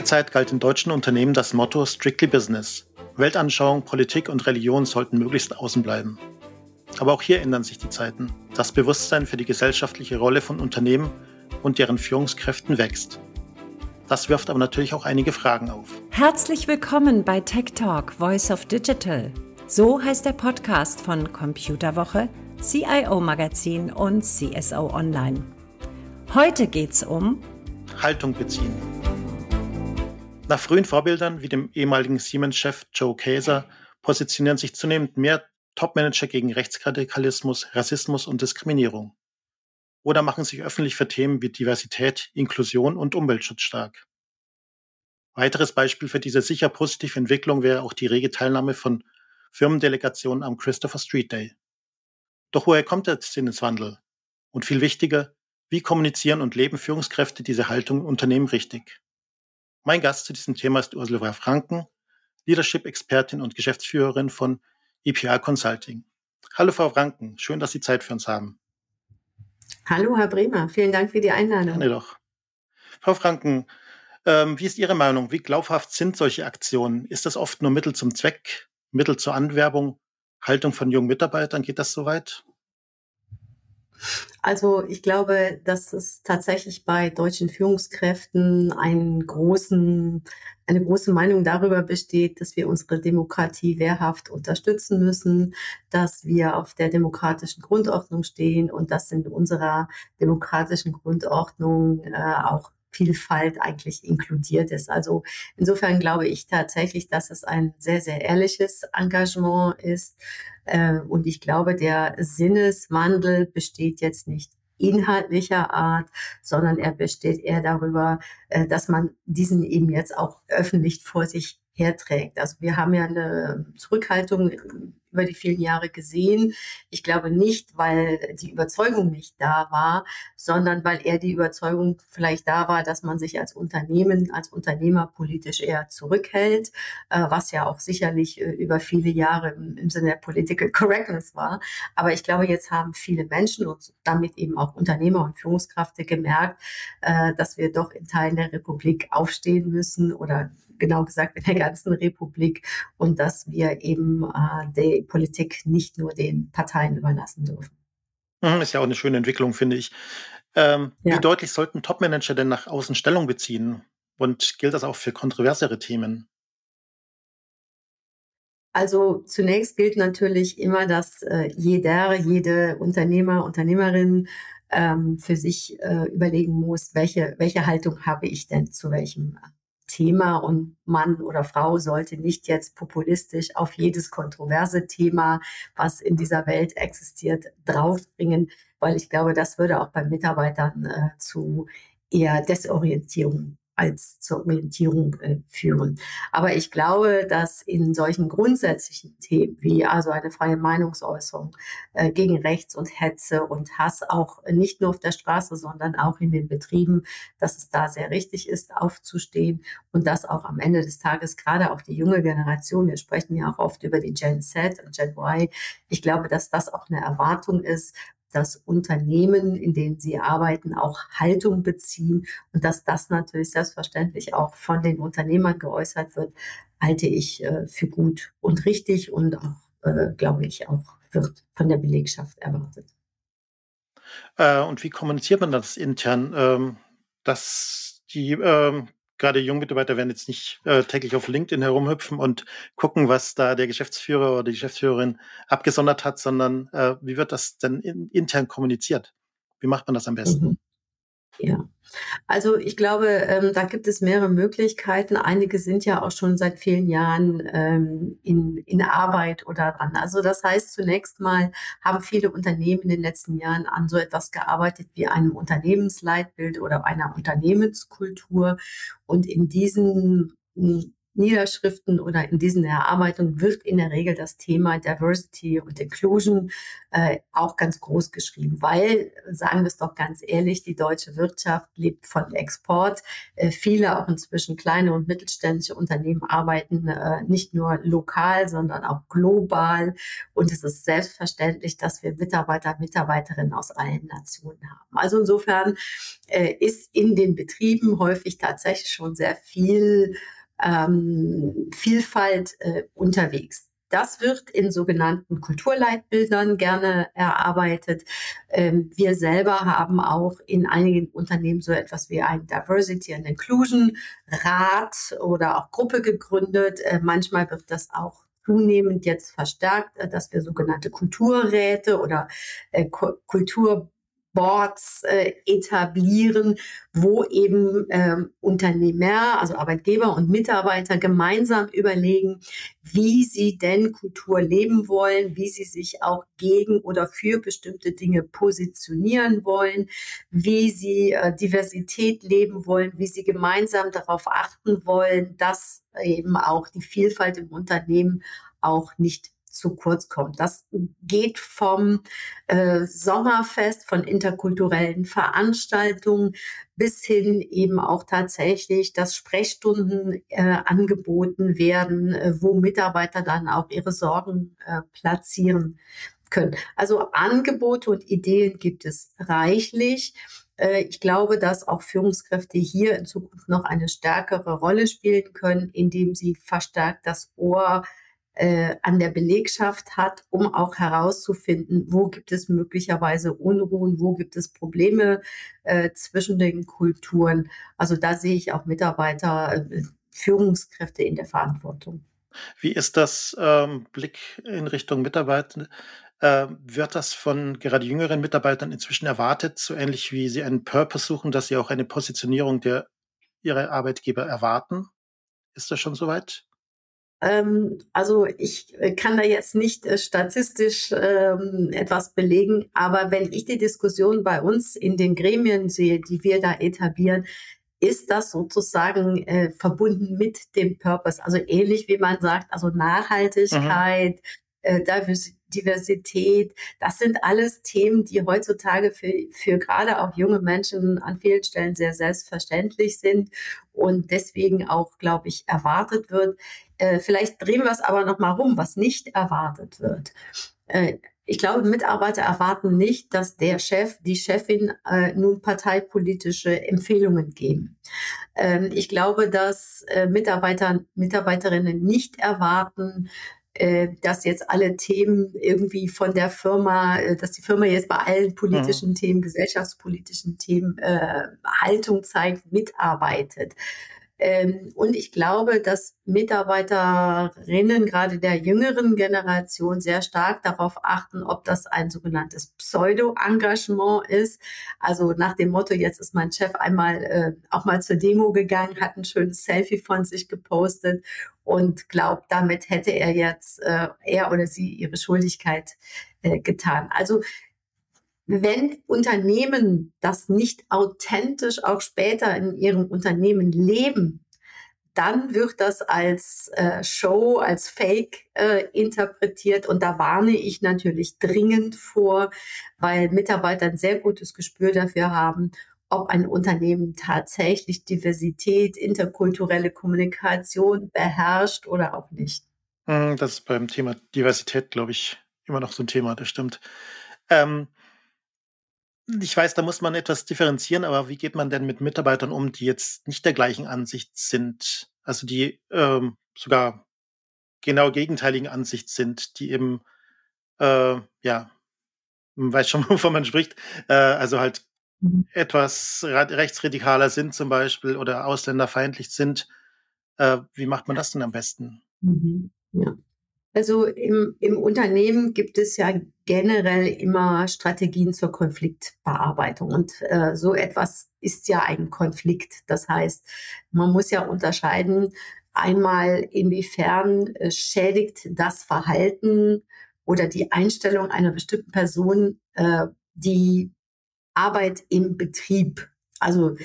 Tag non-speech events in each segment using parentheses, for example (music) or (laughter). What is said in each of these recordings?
Lange Zeit galt in deutschen Unternehmen das Motto Strictly Business. Weltanschauung, Politik und Religion sollten möglichst außen bleiben. Aber auch hier ändern sich die Zeiten. Das Bewusstsein für die gesellschaftliche Rolle von Unternehmen und deren Führungskräften wächst. Das wirft aber natürlich auch einige Fragen auf. Herzlich willkommen bei Tech Talk Voice of Digital. So heißt der Podcast von Computerwoche, CIO Magazin und CSO Online. Heute geht's um Haltung beziehen. Nach frühen Vorbildern wie dem ehemaligen Siemens-Chef Joe Kaeser positionieren sich zunehmend mehr Topmanager gegen Rechtsradikalismus, Rassismus und Diskriminierung. Oder machen sich öffentlich für Themen wie Diversität, Inklusion und Umweltschutz stark. Weiteres Beispiel für diese sicher positive Entwicklung wäre auch die rege Teilnahme von Firmendelegationen am Christopher Street Day. Doch woher kommt der Sinneswandel? Und viel wichtiger, wie kommunizieren und leben Führungskräfte diese Haltung im Unternehmen richtig? Mein Gast zu diesem Thema ist Ursula Franken, Leadership-Expertin und Geschäftsführerin von EPR Consulting. Hallo Frau Franken, schön, dass Sie Zeit für uns haben. Hallo Herr Bremer, vielen Dank für die Einladung. Gerne doch. Frau Franken, ähm, wie ist Ihre Meinung? Wie glaubhaft sind solche Aktionen? Ist das oft nur Mittel zum Zweck, Mittel zur Anwerbung, Haltung von jungen Mitarbeitern? Geht das so weit? Also ich glaube, dass es tatsächlich bei deutschen Führungskräften einen großen, eine große Meinung darüber besteht, dass wir unsere Demokratie wehrhaft unterstützen müssen, dass wir auf der demokratischen Grundordnung stehen und dass in unserer demokratischen Grundordnung äh, auch Vielfalt eigentlich inkludiert ist. Also insofern glaube ich tatsächlich, dass es ein sehr, sehr ehrliches Engagement ist. Äh, und ich glaube, der Sinneswandel besteht jetzt nicht inhaltlicher Art, sondern er besteht eher darüber, äh, dass man diesen eben jetzt auch öffentlich vor sich herträgt. Also wir haben ja eine Zurückhaltung über die vielen Jahre gesehen. Ich glaube nicht, weil die Überzeugung nicht da war, sondern weil eher die Überzeugung vielleicht da war, dass man sich als Unternehmen, als Unternehmer politisch eher zurückhält, äh, was ja auch sicherlich äh, über viele Jahre im, Sinne der Political Correctness war. Aber ich glaube, jetzt haben viele Menschen und damit eben auch Unternehmer und Führungskräfte gemerkt, äh, dass wir doch in Teilen der Republik aufstehen müssen oder genau gesagt in der ganzen Republik und dass wir eben äh, die Politik nicht nur den Parteien überlassen dürfen. Mhm, ist ja auch eine schöne Entwicklung, finde ich. Ähm, ja. Wie deutlich sollten Topmanager denn nach außen Stellung beziehen? Und gilt das auch für kontroversere Themen? Also zunächst gilt natürlich immer, dass äh, jeder, jede Unternehmer, Unternehmerin ähm, für sich äh, überlegen muss, welche, welche Haltung habe ich denn zu welchem Thema und Mann oder Frau sollte nicht jetzt populistisch auf jedes kontroverse Thema, was in dieser Welt existiert, draufbringen, weil ich glaube, das würde auch bei Mitarbeitern äh, zu eher Desorientierung als zur Orientierung äh, führen. Aber ich glaube, dass in solchen grundsätzlichen Themen wie also eine freie Meinungsäußerung äh, gegen Rechts und Hetze und Hass auch nicht nur auf der Straße, sondern auch in den Betrieben, dass es da sehr richtig ist, aufzustehen und dass auch am Ende des Tages gerade auch die junge Generation, wir sprechen ja auch oft über die Gen Z und Gen Y, ich glaube, dass das auch eine Erwartung ist, dass Unternehmen, in denen sie arbeiten, auch Haltung beziehen und dass das natürlich selbstverständlich auch von den Unternehmern geäußert wird, halte ich äh, für gut und richtig und auch, äh, glaube ich, auch wird von der Belegschaft erwartet. Äh, und wie kommuniziert man das intern, ähm, dass die ähm, gerade junge Mitarbeiter werden jetzt nicht äh, täglich auf LinkedIn herumhüpfen und gucken, was da der Geschäftsführer oder die Geschäftsführerin abgesondert hat, sondern äh, wie wird das denn in, intern kommuniziert? Wie macht man das am besten? Ja, also ich glaube, ähm, da gibt es mehrere Möglichkeiten. Einige sind ja auch schon seit vielen Jahren ähm, in, in Arbeit oder dran. Also das heißt, zunächst mal haben viele Unternehmen in den letzten Jahren an so etwas gearbeitet wie einem Unternehmensleitbild oder einer Unternehmenskultur. Und in diesen Niederschriften oder in diesen Erarbeitungen wird in der Regel das Thema Diversity und Inclusion äh, auch ganz groß geschrieben, weil, sagen wir es doch ganz ehrlich, die deutsche Wirtschaft lebt von Export. Äh, viele auch inzwischen kleine und mittelständische Unternehmen arbeiten äh, nicht nur lokal, sondern auch global. Und es ist selbstverständlich, dass wir Mitarbeiter, Mitarbeiterinnen aus allen Nationen haben. Also insofern äh, ist in den Betrieben häufig tatsächlich schon sehr viel ähm, Vielfalt äh, unterwegs. Das wird in sogenannten Kulturleitbildern gerne erarbeitet. Ähm, wir selber haben auch in einigen Unternehmen so etwas wie ein Diversity and Inclusion Rat oder auch Gruppe gegründet. Äh, manchmal wird das auch zunehmend jetzt verstärkt, äh, dass wir sogenannte Kulturräte oder äh, Kultur Boards äh, etablieren, wo eben ähm, Unternehmer, also Arbeitgeber und Mitarbeiter gemeinsam überlegen, wie sie denn Kultur leben wollen, wie sie sich auch gegen oder für bestimmte Dinge positionieren wollen, wie sie äh, Diversität leben wollen, wie sie gemeinsam darauf achten wollen, dass eben auch die Vielfalt im Unternehmen auch nicht zu kurz kommt. Das geht vom äh, Sommerfest, von interkulturellen Veranstaltungen bis hin eben auch tatsächlich, dass Sprechstunden äh, angeboten werden, äh, wo Mitarbeiter dann auch ihre Sorgen äh, platzieren können. Also Angebote und Ideen gibt es reichlich. Äh, ich glaube, dass auch Führungskräfte hier in Zukunft noch eine stärkere Rolle spielen können, indem sie verstärkt das Ohr äh, an der Belegschaft hat, um auch herauszufinden, wo gibt es möglicherweise Unruhen, wo gibt es Probleme äh, zwischen den Kulturen. Also da sehe ich auch Mitarbeiter, äh, Führungskräfte in der Verantwortung. Wie ist das ähm, Blick in Richtung Mitarbeiter? Äh, wird das von gerade jüngeren Mitarbeitern inzwischen erwartet, so ähnlich wie sie einen Purpose suchen, dass sie auch eine Positionierung der ihrer Arbeitgeber erwarten? Ist das schon soweit? Ähm, also ich äh, kann da jetzt nicht äh, statistisch ähm, etwas belegen, aber wenn ich die Diskussion bei uns in den Gremien sehe, die wir da etablieren, ist das sozusagen äh, verbunden mit dem Purpose. Also ähnlich wie man sagt, also Nachhaltigkeit, mhm. äh, Diversität, das sind alles Themen, die heutzutage für, für gerade auch junge Menschen an vielen Stellen sehr selbstverständlich sind und deswegen auch, glaube ich, erwartet wird. Äh, vielleicht drehen wir es aber nochmal rum, was nicht erwartet wird. Äh, ich glaube, Mitarbeiter erwarten nicht, dass der Chef, die Chefin äh, nun parteipolitische Empfehlungen geben. Ähm, ich glaube, dass äh, Mitarbeiter, Mitarbeiterinnen nicht erwarten, äh, dass jetzt alle Themen irgendwie von der Firma, äh, dass die Firma jetzt bei allen politischen mhm. Themen, gesellschaftspolitischen Themen Haltung zeigt, mitarbeitet. Ähm, und ich glaube, dass Mitarbeiterinnen gerade der jüngeren Generation sehr stark darauf achten, ob das ein sogenanntes Pseudo-Engagement ist. Also nach dem Motto, jetzt ist mein Chef einmal äh, auch mal zur Demo gegangen, hat ein schönes Selfie von sich gepostet und glaubt, damit hätte er jetzt, äh, er oder sie ihre Schuldigkeit äh, getan. Also wenn Unternehmen das nicht authentisch auch später in ihrem Unternehmen leben, dann wird das als äh, Show, als Fake äh, interpretiert. Und da warne ich natürlich dringend vor, weil Mitarbeiter ein sehr gutes Gespür dafür haben, ob ein Unternehmen tatsächlich Diversität, interkulturelle Kommunikation beherrscht oder auch nicht. Hm, das ist beim Thema Diversität, glaube ich, immer noch so ein Thema, das stimmt. Ähm, ich weiß, da muss man etwas differenzieren, aber wie geht man denn mit Mitarbeitern um, die jetzt nicht der gleichen Ansicht sind? Also die ähm, sogar genau gegenteiligen Ansicht sind, die eben, äh, ja, man weiß schon, (laughs) wovon man spricht, äh, also halt mhm. etwas rechtsradikaler sind zum Beispiel oder ausländerfeindlich sind. Äh, wie macht man das denn am besten? Mhm. Ja. Also im, im Unternehmen gibt es ja generell immer Strategien zur Konfliktbearbeitung. Und äh, so etwas ist ja ein Konflikt. Das heißt, man muss ja unterscheiden, einmal inwiefern äh, schädigt das Verhalten oder die Einstellung einer bestimmten Person äh, die Arbeit im Betrieb. Also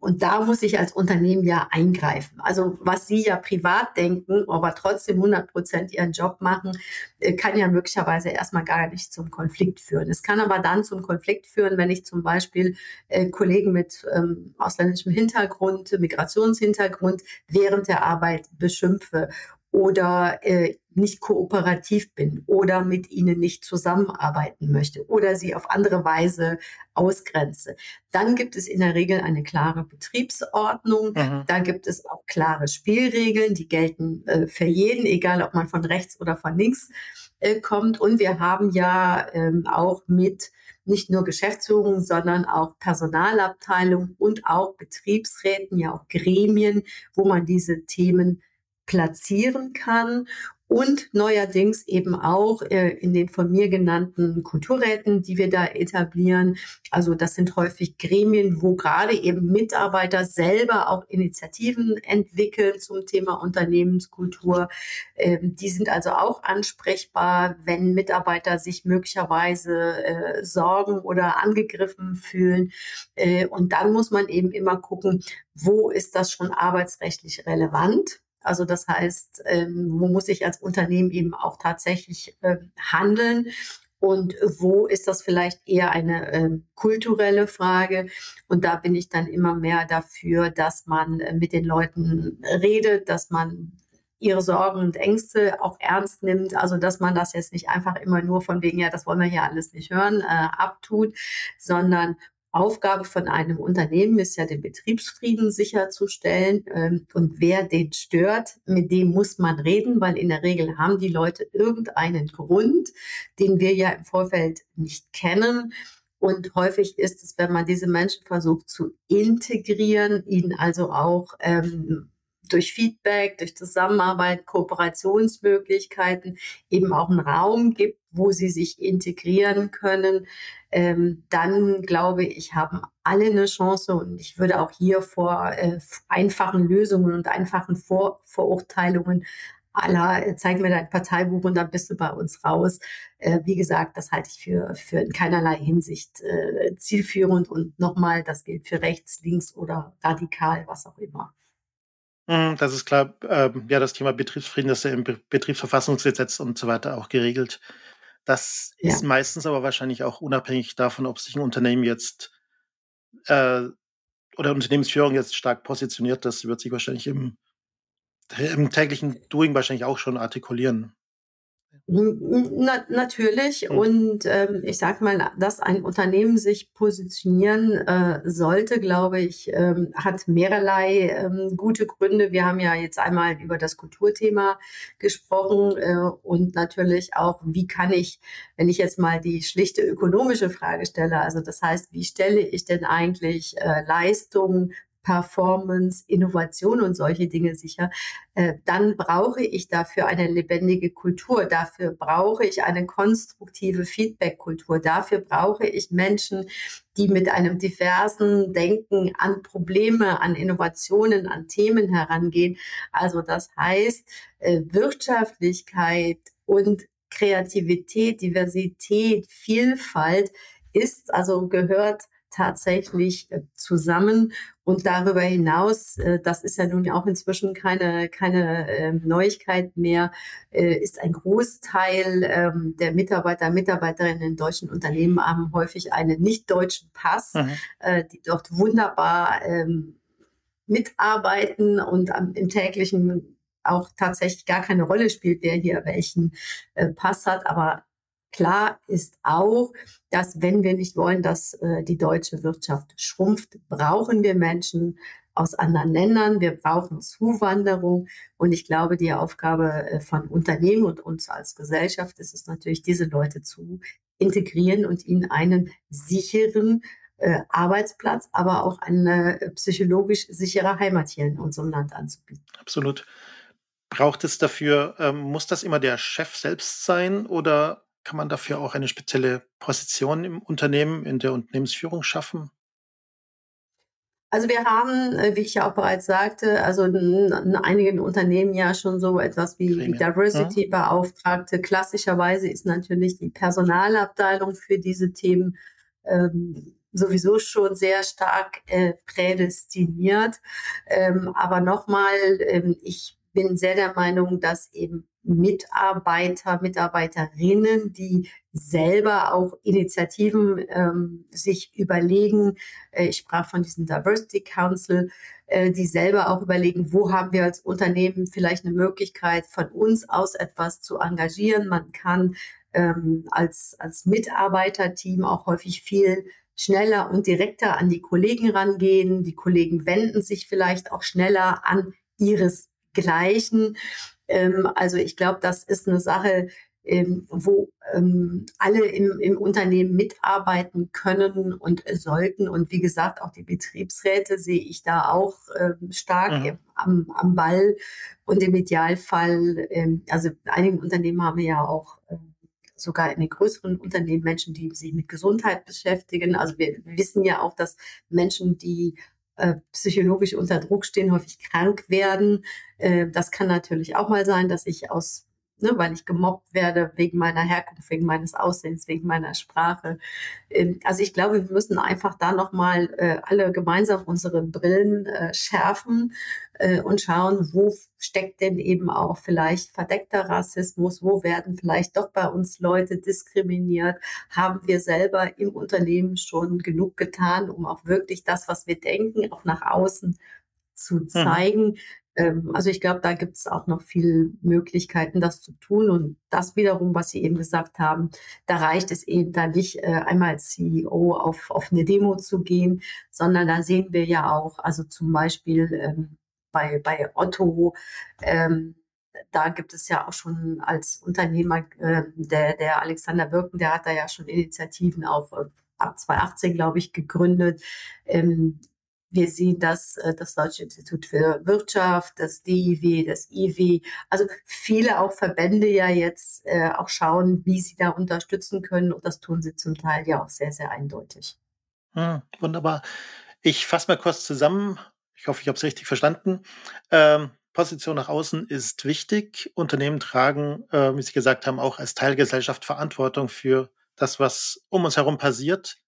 und da muss ich als Unternehmen ja eingreifen. Also was Sie ja privat denken, aber trotzdem 100 Prozent Ihren Job machen, äh, kann ja möglicherweise erstmal gar nicht zum Konflikt führen. Es kann aber dann zum Konflikt führen, wenn ich zum Beispiel äh, Kollegen mit ähm, ausländischem Hintergrund, Migrationshintergrund während der Arbeit beschimpfe oder äh, nicht kooperativ bin oder mit ihnen nicht zusammenarbeiten möchte oder sie auf andere Weise ausgrenze. Dann gibt es in der Regel eine klare Betriebsordnung. Mhm. Da gibt es auch klare Spielregeln, die gelten äh, für jeden, egal ob man von rechts oder von links äh, kommt. Und wir haben ja ähm, auch mit nicht nur Geschäftsführung, sondern auch Personalabteilung und auch Betriebsräten, ja auch Gremien, wo man diese Themen platzieren kann und neuerdings eben auch äh, in den von mir genannten Kulturräten, die wir da etablieren. Also das sind häufig Gremien, wo gerade eben Mitarbeiter selber auch Initiativen entwickeln zum Thema Unternehmenskultur. Ähm, die sind also auch ansprechbar, wenn Mitarbeiter sich möglicherweise äh, sorgen oder angegriffen fühlen. Äh, und dann muss man eben immer gucken, wo ist das schon arbeitsrechtlich relevant? Also das heißt, ähm, wo muss ich als Unternehmen eben auch tatsächlich äh, handeln? Und wo ist das vielleicht eher eine äh, kulturelle Frage? Und da bin ich dann immer mehr dafür, dass man äh, mit den Leuten redet, dass man ihre Sorgen und Ängste auch ernst nimmt. Also dass man das jetzt nicht einfach immer nur von wegen, ja, das wollen wir hier alles nicht hören, äh, abtut, sondern Aufgabe von einem Unternehmen ist ja, den Betriebsfrieden sicherzustellen. Ähm, und wer den stört, mit dem muss man reden, weil in der Regel haben die Leute irgendeinen Grund, den wir ja im Vorfeld nicht kennen. Und häufig ist es, wenn man diese Menschen versucht zu integrieren, ihnen also auch ähm, durch Feedback, durch Zusammenarbeit, Kooperationsmöglichkeiten eben auch einen Raum gibt, wo sie sich integrieren können, ähm, dann glaube ich, haben alle eine Chance und ich würde auch hier vor äh, einfachen Lösungen und einfachen vor Vorurteilungen aller, äh, zeig mir dein Parteibuch und dann bist du bei uns raus. Äh, wie gesagt, das halte ich für, für in keinerlei Hinsicht äh, zielführend und nochmal, das gilt für rechts, links oder radikal, was auch immer. Mhm, das ist klar. Ähm, ja, das Thema Betriebsfrieden, das ist ja im Betriebsverfassungsgesetz und so weiter auch geregelt. Das ja. ist meistens aber wahrscheinlich auch unabhängig davon, ob sich ein Unternehmen jetzt äh, oder Unternehmensführung jetzt stark positioniert. Das wird sich wahrscheinlich im, im täglichen Doing wahrscheinlich auch schon artikulieren. Na, natürlich. Mhm. Und ähm, ich sage mal, dass ein Unternehmen sich positionieren äh, sollte, glaube ich, ähm, hat mehrerlei ähm, gute Gründe. Wir haben ja jetzt einmal über das Kulturthema gesprochen äh, und natürlich auch, wie kann ich, wenn ich jetzt mal die schlichte ökonomische Frage stelle, also das heißt, wie stelle ich denn eigentlich äh, Leistungen Performance, Innovation und solche Dinge sicher, äh, dann brauche ich dafür eine lebendige Kultur. Dafür brauche ich eine konstruktive Feedback-Kultur. Dafür brauche ich Menschen, die mit einem diversen Denken an Probleme, an Innovationen, an Themen herangehen. Also das heißt, äh, Wirtschaftlichkeit und Kreativität, Diversität, Vielfalt ist also gehört tatsächlich äh, zusammen. Und darüber hinaus, äh, das ist ja nun auch inzwischen keine, keine ähm, Neuigkeit mehr, äh, ist ein Großteil ähm, der Mitarbeiter, Mitarbeiterinnen in deutschen Unternehmen haben häufig einen nicht deutschen Pass, mhm. die dort wunderbar ähm, mitarbeiten und im täglichen auch tatsächlich gar keine Rolle spielt, wer hier welchen Pass hat. Aber Klar ist auch, dass wenn wir nicht wollen, dass äh, die deutsche Wirtschaft schrumpft, brauchen wir Menschen aus anderen Ländern. Wir brauchen Zuwanderung. Und ich glaube, die Aufgabe äh, von Unternehmen und uns als Gesellschaft ist es natürlich, diese Leute zu integrieren und ihnen einen sicheren äh, Arbeitsplatz, aber auch eine äh, psychologisch sichere Heimat hier in unserem Land anzubieten. Absolut. Braucht es dafür, ähm, muss das immer der Chef selbst sein oder kann man dafür auch eine spezielle Position im Unternehmen, in der Unternehmensführung schaffen? Also wir haben, äh, wie ich ja auch bereits sagte, also in, in einigen Unternehmen ja schon so etwas wie, wie Diversity-Beauftragte. Klassischerweise ist natürlich die Personalabteilung für diese Themen ähm, sowieso schon sehr stark äh, prädestiniert. Ähm, aber nochmal, ähm, ich bin sehr der Meinung, dass eben Mitarbeiter, Mitarbeiterinnen, die selber auch Initiativen ähm, sich überlegen. Äh, ich sprach von diesem Diversity Council, äh, die selber auch überlegen, wo haben wir als Unternehmen vielleicht eine Möglichkeit, von uns aus etwas zu engagieren. Man kann ähm, als, als Mitarbeiterteam auch häufig viel schneller und direkter an die Kollegen rangehen. Die Kollegen wenden sich vielleicht auch schneller an ihresgleichen. Ähm, also ich glaube, das ist eine Sache, ähm, wo ähm, alle im, im Unternehmen mitarbeiten können und sollten. Und wie gesagt, auch die Betriebsräte sehe ich da auch ähm, stark mhm. am, am Ball. Und im Idealfall, ähm, also in einigen Unternehmen haben wir ja auch ähm, sogar in den größeren Unternehmen Menschen, die sich mit Gesundheit beschäftigen. Also wir wissen ja auch, dass Menschen, die äh, psychologisch unter Druck stehen, häufig krank werden. Äh, das kann natürlich auch mal sein, dass ich aus ne, weil ich gemobbt werde wegen meiner Herkunft, wegen meines Aussehens, wegen meiner Sprache. Ähm, also ich glaube, wir müssen einfach da nochmal äh, alle gemeinsam unsere Brillen äh, schärfen äh, und schauen, wo steckt denn eben auch vielleicht verdeckter Rassismus, wo werden vielleicht doch bei uns Leute diskriminiert, haben wir selber im Unternehmen schon genug getan, um auch wirklich das, was wir denken, auch nach außen zu mhm. zeigen. Ähm, also ich glaube, da gibt es auch noch viele Möglichkeiten, das zu tun. Und das wiederum, was Sie eben gesagt haben, da reicht es eben da nicht äh, einmal als CEO auf, auf eine Demo zu gehen, sondern da sehen wir ja auch, also zum Beispiel ähm, bei, bei Otto, ähm, da gibt es ja auch schon als Unternehmer, äh, der, der Alexander Birken, der hat da ja schon Initiativen auch äh, ab 2018, glaube ich, gegründet. Ähm, wir sehen das, äh, das Deutsche Institut für Wirtschaft, das DIW, das IW, also viele auch Verbände ja jetzt äh, auch schauen, wie sie da unterstützen können. Und das tun sie zum Teil ja auch sehr, sehr eindeutig. Hm, wunderbar. Ich fasse mal kurz zusammen. Ich hoffe, ich habe es richtig verstanden. Ähm, Position nach außen ist wichtig. Unternehmen tragen, äh, wie Sie gesagt haben, auch als Teilgesellschaft Verantwortung für das, was um uns herum passiert.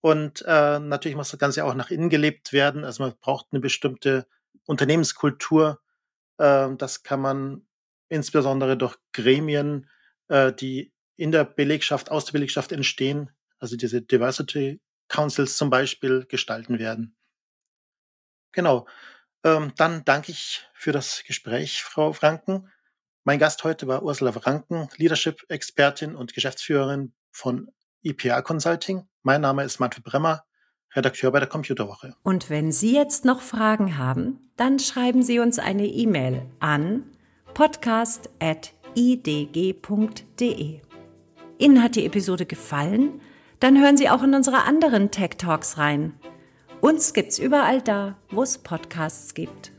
Und äh, natürlich muss das Ganze auch nach innen gelebt werden. Also man braucht eine bestimmte Unternehmenskultur. Äh, das kann man insbesondere durch Gremien, äh, die in der Belegschaft, aus der Belegschaft entstehen, also diese Diversity Councils zum Beispiel, gestalten werden. Genau. Ähm, dann danke ich für das Gespräch, Frau Franken. Mein Gast heute war Ursula Franken, Leadership-Expertin und Geschäftsführerin von IPA Consulting. Mein Name ist Manfred Bremmer, Redakteur bei der Computerwoche. Und wenn Sie jetzt noch Fragen haben, dann schreiben Sie uns eine E-Mail an podcast.idg.de. Ihnen hat die Episode gefallen? Dann hören Sie auch in unsere anderen Tech Talks rein. Uns gibt's überall da, wo es Podcasts gibt.